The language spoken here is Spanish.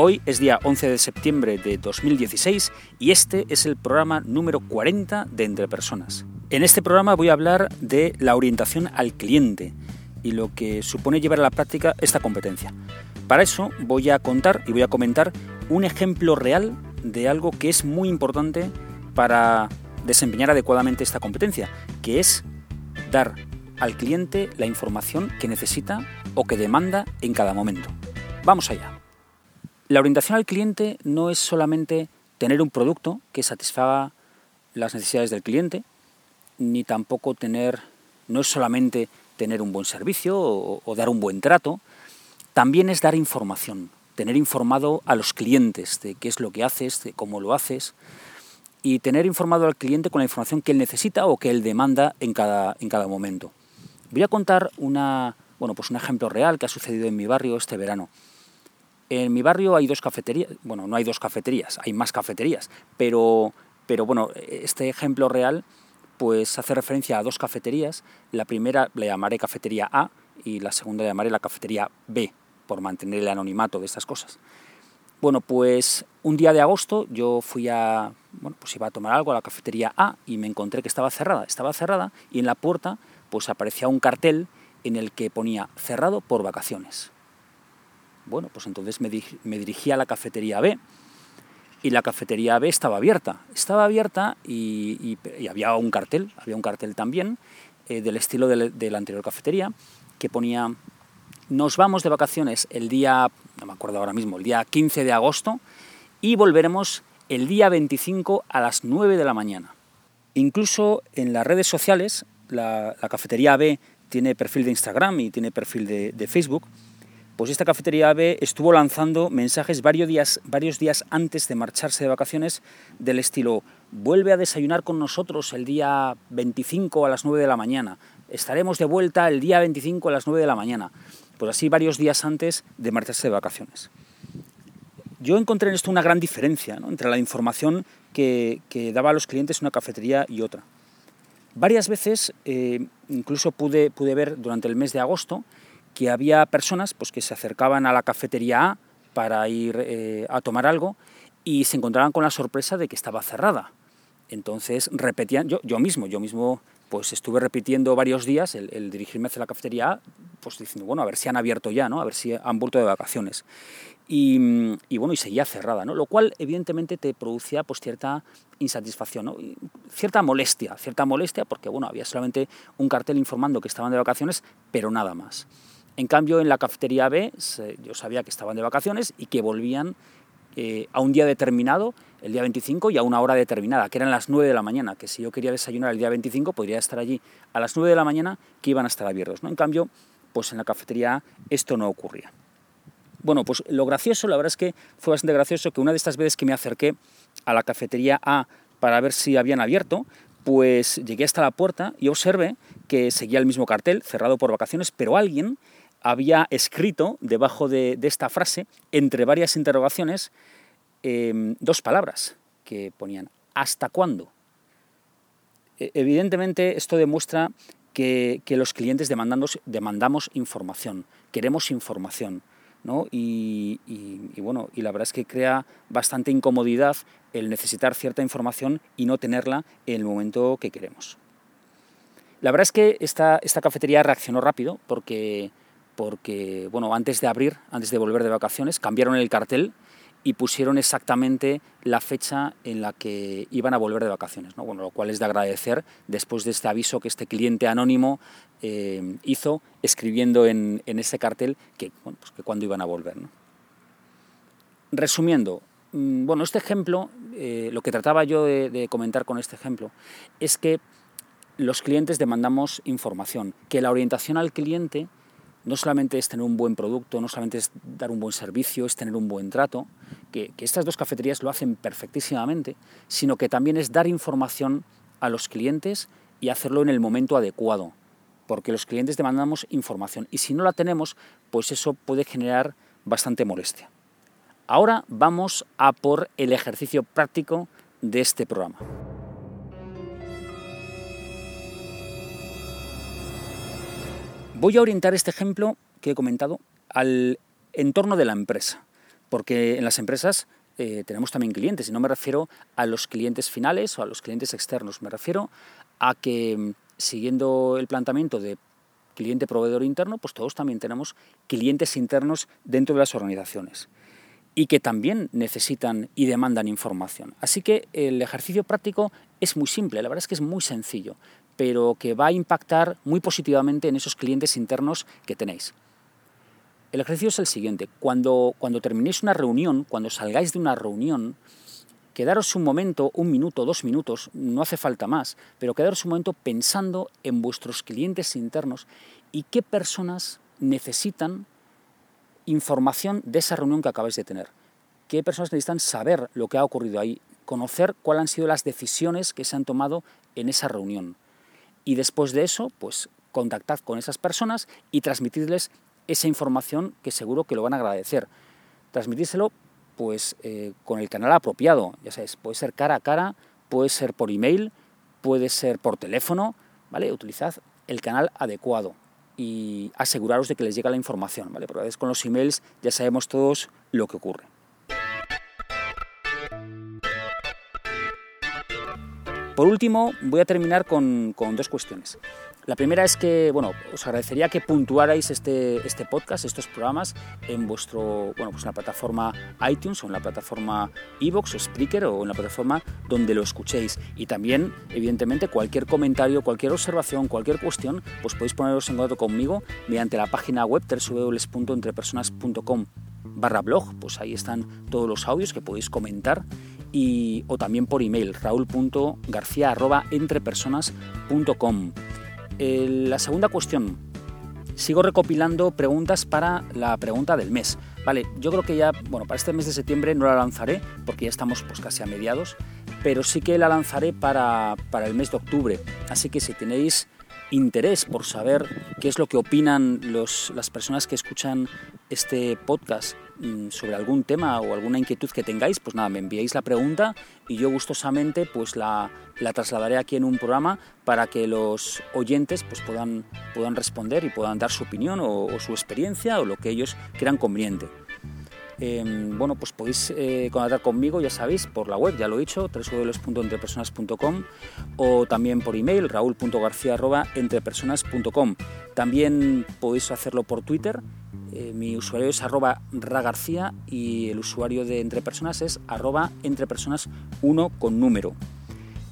Hoy es día 11 de septiembre de 2016 y este es el programa número 40 de Entre Personas. En este programa voy a hablar de la orientación al cliente y lo que supone llevar a la práctica esta competencia. Para eso voy a contar y voy a comentar un ejemplo real de algo que es muy importante para desempeñar adecuadamente esta competencia, que es dar al cliente la información que necesita o que demanda en cada momento. Vamos allá. La orientación al cliente no es solamente tener un producto que satisfaga las necesidades del cliente, ni tampoco tener, no es solamente tener un buen servicio o, dar un buen trato, también es dar información, tener informado a los clientes de qué es lo que haces, de cómo lo haces, y tener informado al cliente con la información que él necesita o que él demanda en cada, en cada momento. Voy a contar una, bueno, pues un ejemplo real que ha sucedido en mi barrio este verano. En mi barrio hay dos cafeterías, bueno, no hay dos cafeterías, hay más cafeterías, pero, pero bueno, este ejemplo real pues hace referencia a dos cafeterías. La primera la llamaré cafetería A y la segunda la llamaré la cafetería B, por mantener el anonimato de estas cosas. Bueno, pues un día de agosto yo fui a, bueno, pues iba a tomar algo a la cafetería A y me encontré que estaba cerrada. Estaba cerrada y en la puerta pues aparecía un cartel en el que ponía cerrado por vacaciones. Bueno, pues entonces me, dirigí a la cafetería B y la cafetería B estaba abierta. Estaba abierta y, había un cartel, había un cartel también eh, del estilo de, la anterior cafetería que ponía nos vamos de vacaciones el día, no me acuerdo ahora mismo, el día 15 de agosto y volveremos el día 25 a las 9 de la mañana. Incluso en las redes sociales, la, cafetería B tiene perfil de Instagram y tiene perfil de Facebook pues esta cafetería B estuvo lanzando mensajes varios días, varios días antes de marcharse de vacaciones del estilo vuelve a desayunar con nosotros el día 25 a las 9 de la mañana, estaremos de vuelta el día 25 a las 9 de la mañana, pues así varios días antes de marcharse de vacaciones. Yo encontré en esto una gran diferencia entre la información que, daba a los clientes una cafetería y otra. Varias veces, eh, incluso pude, pude ver durante el mes de agosto, que había personas pues, que se acercaban a la cafetería A para ir eh, a tomar algo y se encontraban con la sorpresa de que estaba cerrada. Entonces repetían, yo, yo mismo, yo mismo pues estuve repitiendo varios días el, dirigirme hacia la cafetería pues diciendo, bueno, a ver si han abierto ya, ¿no? A ver si han vuelto de vacaciones. Y, bueno, y seguía cerrada, ¿no? Lo cual evidentemente te producía pues cierta insatisfacción, ¿no? cierta molestia, cierta molestia porque bueno, había solamente un cartel informando que estaban de vacaciones, pero nada más. En cambio, en la cafetería B yo sabía que estaban de vacaciones y que volvían eh, a un día determinado, el día 25, y a una hora determinada, que eran las 9 de la mañana, que si yo quería desayunar el día 25 podría estar allí a las 9 de la mañana que iban a estar abiertos. ¿no? En cambio, pues en la cafetería A esto no ocurría. Bueno, pues lo gracioso, la verdad es que fue bastante gracioso que una de estas veces que me acerqué a la cafetería A para ver si habían abierto, pues llegué hasta la puerta y observé que seguía el mismo cartel, cerrado por vacaciones, pero alguien había escrito debajo de, esta frase, entre varias interrogaciones, em, dos palabras que ponían ¿hasta cuándo? E, evidentemente esto demuestra que, los clientes demandamos, información, queremos información. ¿no? Y, y, bueno, y la verdad es que crea bastante incomodidad el necesitar cierta información y no tenerla en el momento que queremos. La verdad es que esta, esta cafetería reaccionó rápido porque porque bueno, antes de abrir, antes de volver de vacaciones, cambiaron el cartel y pusieron exactamente la fecha en la que iban a volver de vacaciones, ¿no? bueno, lo cual es de agradecer después de este aviso que este cliente anónimo eh, hizo escribiendo en, ese cartel que, bueno, pues cuándo iban a volver. ¿no? Resumiendo, mm, bueno, este ejemplo, eh, lo que trataba yo de comentar con este ejemplo, es que los clientes demandamos información, que la orientación al cliente no solamente es tener un buen producto, no solamente es dar un buen servicio, es tener un buen trato, que, estas dos cafeterías lo hacen perfectísimamente, sino que también es dar información a los clientes y hacerlo en el momento adecuado, porque los clientes demandamos información y si no la tenemos, pues eso puede generar bastante molestia. Ahora vamos a por el ejercicio práctico de este programa. Voy a orientar este ejemplo que he comentado al entorno de la empresa, porque en las empresas eh, tenemos también clientes, y no me refiero a los clientes finales o a los clientes externos, me refiero a que mm, siguiendo el planteamiento de cliente proveedor interno, pues todos también tenemos clientes internos dentro de las organizaciones y que también necesitan y demandan información. Así que el ejercicio práctico es muy simple, la verdad es que es muy sencillo pero que va a impactar muy positivamente en esos clientes internos que tenéis. El ejercicio es el siguiente. Cuando, cuando terminéis una reunión, cuando salgáis de una reunión, quedaros un momento, un minuto, dos minutos, no hace falta más, pero quedaros un momento pensando en vuestros clientes internos y qué personas necesitan información de esa reunión que acabáis de tener. ¿Qué personas necesitan saber lo que ha ocurrido ahí? Conocer cuáles han sido las decisiones que se han tomado en esa reunión y después de eso, pues contactad con esas personas y transmitirles esa información que seguro que lo van a agradecer. Transmitírselo pues eh, con el canal apropiado, ya sabes, puede ser cara a cara, puede ser por email, puede ser por teléfono, ¿vale? Utilizad el canal adecuado y aseguraros de que les llega la información, ¿vale? Porque a veces con los emails ya sabemos todos lo que ocurre. Por último, voy a terminar con, dos cuestiones. La primera es que, bueno, os agradecería que puntuarais este, este podcast, estos programas, en vuestro, bueno, pues la plataforma iTunes o en la plataforma Evox o Spreaker o en la plataforma donde lo escuchéis. Y también, evidentemente, cualquier comentario, cualquier observación, cualquier cuestión, pues podéis poneros en contacto conmigo mediante la página web www.entrepersonas.com barra blog, pues ahí están todos los audios que podéis comentar y, o también por email raúl.garcía.entrepersonas.com. la segunda cuestión, sigo recopilando preguntas para la pregunta del mes. Vale, yo creo que ya, bueno, para este mes de septiembre no la lanzaré porque ya estamos pues casi a mediados, pero sí que la lanzaré para, para el mes de octubre. Así que si tenéis interés por saber qué es lo que opinan los, las personas que escuchan este podcast mm, sobre algún tema o alguna inquietud que tengáis, pues nada, me enviáis la pregunta y yo gustosamente pues la, la trasladaré aquí en un programa para que los oyentes pues puedan, puedan responder y puedan dar su opinión o su experiencia o lo que ellos crean conveniente. Em, bueno, pues podéis eh, contactar conmigo, ya sabéis, por la web, ya lo he dicho, www.entrepersonas.com o también por email, raúl.garcía.entrepersonas.com. También podéis hacerlo por Twitter, eh, mi usuario es arroba ragarcía y el usuario de Entrepersonas es arroba entrepersonas1 con número.